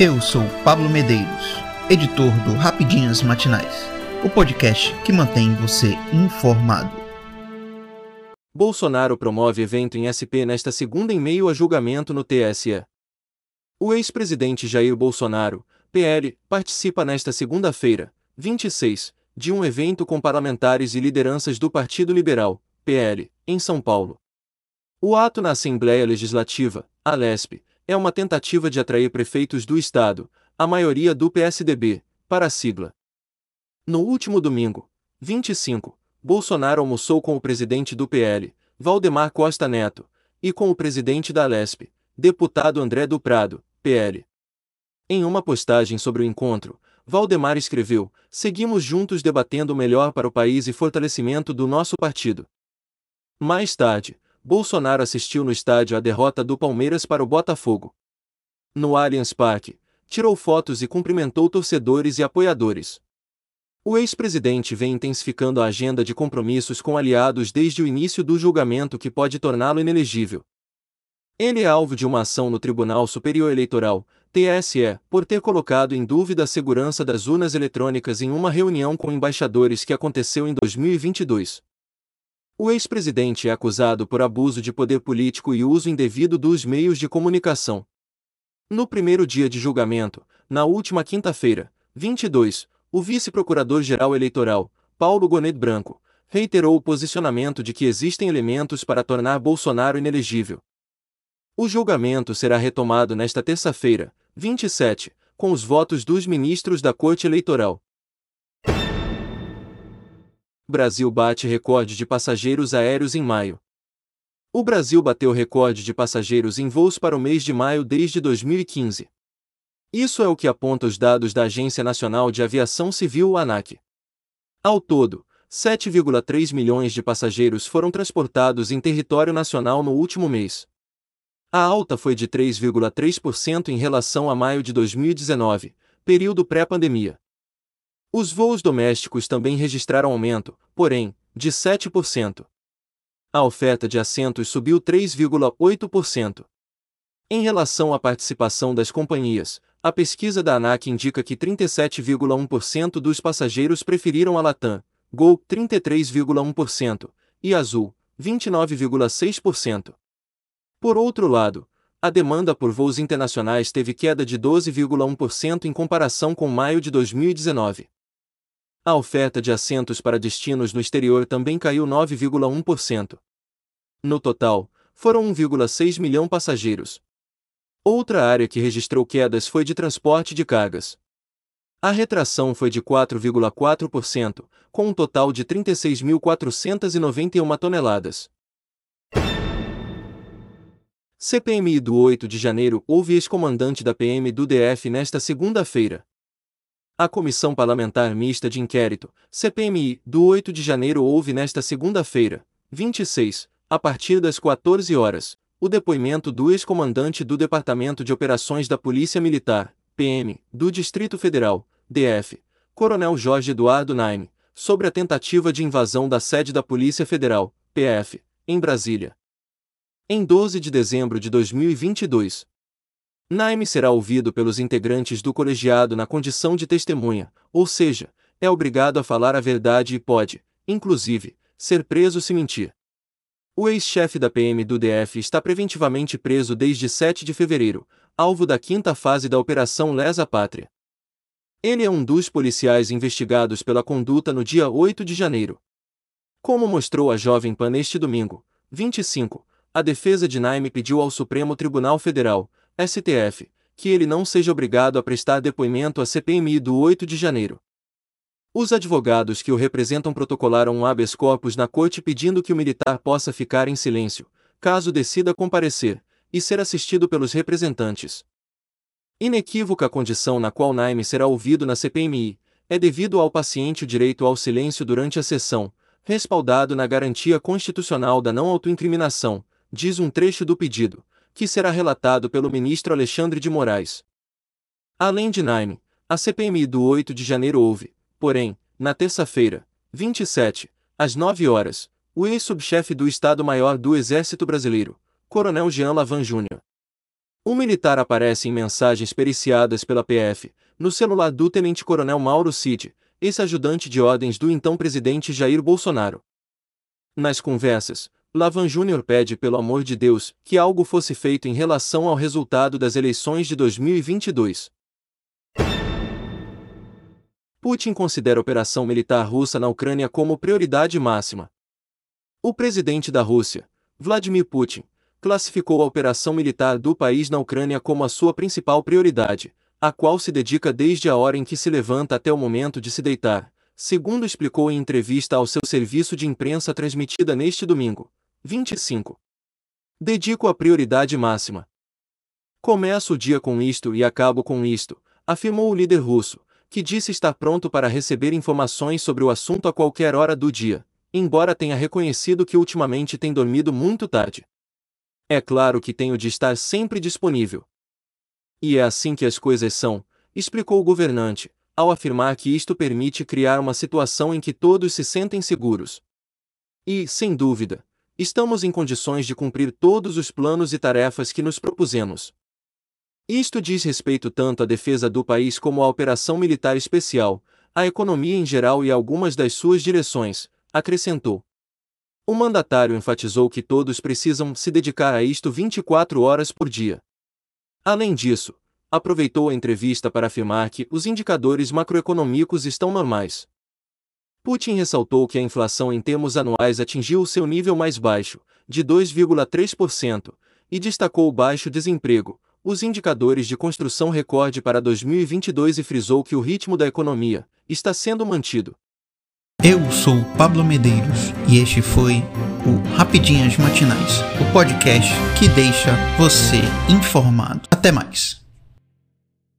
Eu sou Pablo Medeiros, editor do Rapidinhas Matinais, o podcast que mantém você informado. Bolsonaro promove evento em SP nesta segunda em meio a julgamento no TSE. O ex-presidente Jair Bolsonaro, PL, participa nesta segunda-feira, 26, de um evento com parlamentares e lideranças do Partido Liberal, PL, em São Paulo. O ato na Assembleia Legislativa, a LESP, é uma tentativa de atrair prefeitos do Estado, a maioria do PSDB, para a sigla. No último domingo, 25, Bolsonaro almoçou com o presidente do PL, Valdemar Costa Neto, e com o presidente da LESP, deputado André do Prado, PL. Em uma postagem sobre o encontro, Valdemar escreveu: Seguimos juntos debatendo o melhor para o país e fortalecimento do nosso partido. Mais tarde, Bolsonaro assistiu no estádio à derrota do Palmeiras para o Botafogo. No Allianz Parque, tirou fotos e cumprimentou torcedores e apoiadores. O ex-presidente vem intensificando a agenda de compromissos com aliados desde o início do julgamento que pode torná-lo inelegível. Ele é alvo de uma ação no Tribunal Superior Eleitoral, TSE, por ter colocado em dúvida a segurança das urnas eletrônicas em uma reunião com embaixadores que aconteceu em 2022. O ex-presidente é acusado por abuso de poder político e uso indevido dos meios de comunicação. No primeiro dia de julgamento, na última quinta-feira, 22, o vice-procurador-geral eleitoral, Paulo Gonet Branco, reiterou o posicionamento de que existem elementos para tornar Bolsonaro inelegível. O julgamento será retomado nesta terça-feira, 27, com os votos dos ministros da Corte Eleitoral. Brasil bate recorde de passageiros aéreos em maio. O Brasil bateu recorde de passageiros em voos para o mês de maio desde 2015. Isso é o que aponta os dados da Agência Nacional de Aviação Civil, ANAC. Ao todo, 7,3 milhões de passageiros foram transportados em território nacional no último mês. A alta foi de 3,3% em relação a maio de 2019, período pré-pandemia. Os voos domésticos também registraram aumento, porém, de 7%. A oferta de assentos subiu 3,8%. Em relação à participação das companhias, a pesquisa da ANAC indica que 37,1% dos passageiros preferiram a Latam, Gol 33,1% e Azul 29,6%. Por outro lado, a demanda por voos internacionais teve queda de 12,1% em comparação com maio de 2019. A oferta de assentos para destinos no exterior também caiu 9,1%. No total, foram 1,6 milhão passageiros. Outra área que registrou quedas foi de transporte de cargas. A retração foi de 4,4%, com um total de 36.491 toneladas. CPMI do 8 de janeiro houve ex-comandante da PM do DF nesta segunda-feira. A Comissão Parlamentar Mista de Inquérito, CPMI, do 8 de janeiro houve nesta segunda-feira, 26, a partir das 14 horas, o depoimento do ex-comandante do Departamento de Operações da Polícia Militar, PM, do Distrito Federal, DF, Coronel Jorge Eduardo Naime, sobre a tentativa de invasão da sede da Polícia Federal, PF, em Brasília. Em 12 de dezembro de 2022, Naime será ouvido pelos integrantes do colegiado na condição de testemunha, ou seja, é obrigado a falar a verdade e pode, inclusive, ser preso se mentir. O ex-chefe da PM do DF está preventivamente preso desde 7 de fevereiro, alvo da quinta fase da Operação Lesa Pátria. Ele é um dos policiais investigados pela conduta no dia 8 de janeiro. Como mostrou a Jovem Pan neste domingo, 25, a defesa de Naime pediu ao Supremo Tribunal Federal, STF, que ele não seja obrigado a prestar depoimento à CPMI do 8 de janeiro. Os advogados que o representam protocolaram um habeas corpus na corte pedindo que o militar possa ficar em silêncio, caso decida comparecer, e ser assistido pelos representantes. Inequívoca a condição na qual Naime será ouvido na CPMI, é devido ao paciente o direito ao silêncio durante a sessão, respaldado na garantia constitucional da não autoincriminação, diz um trecho do pedido, que será relatado pelo ministro Alexandre de Moraes. Além de Naime, a CPMI do 8 de janeiro houve, porém, na terça-feira, 27, às 9 horas, o ex-subchefe do Estado-Maior do Exército Brasileiro, Coronel Jean Lavan Jr. O militar aparece em mensagens periciadas pela PF, no celular do tenente-coronel Mauro Cid, ex-ajudante de ordens do então presidente Jair Bolsonaro. Nas conversas, Lavan Júnior pede pelo amor de Deus que algo fosse feito em relação ao resultado das eleições de 2022. Putin considera a operação militar russa na Ucrânia como prioridade máxima. O presidente da Rússia, Vladimir Putin, classificou a operação militar do país na Ucrânia como a sua principal prioridade, a qual se dedica desde a hora em que se levanta até o momento de se deitar, segundo explicou em entrevista ao seu serviço de imprensa transmitida neste domingo, 25. Dedico a prioridade máxima. Começo o dia com isto e acabo com isto, afirmou o líder russo, que disse estar pronto para receber informações sobre o assunto a qualquer hora do dia, embora tenha reconhecido que ultimamente tem dormido muito tarde. É claro que tenho de estar sempre disponível, e é assim que as coisas são, explicou o governante, ao afirmar que isto permite criar uma situação em que todos se sentem seguros. E, sem dúvida, estamos em condições de cumprir todos os planos e tarefas que nos propusemos. Isto diz respeito tanto à defesa do país como à operação militar especial, à economia em geral e a algumas das suas direções, acrescentou. O mandatário enfatizou que todos precisam se dedicar a isto 24 horas por dia. Além disso, aproveitou a entrevista para afirmar que os indicadores macroeconômicos estão normais. Putin ressaltou que a inflação em termos anuais atingiu o seu nível mais baixo, de 2,3%, e destacou o baixo desemprego, os indicadores de construção recorde para 2022 e frisou que o ritmo da economia está sendo mantido. Eu sou Pablo Medeiros e este foi o Rapidinhas Matinais, o podcast que deixa você informado. Até mais.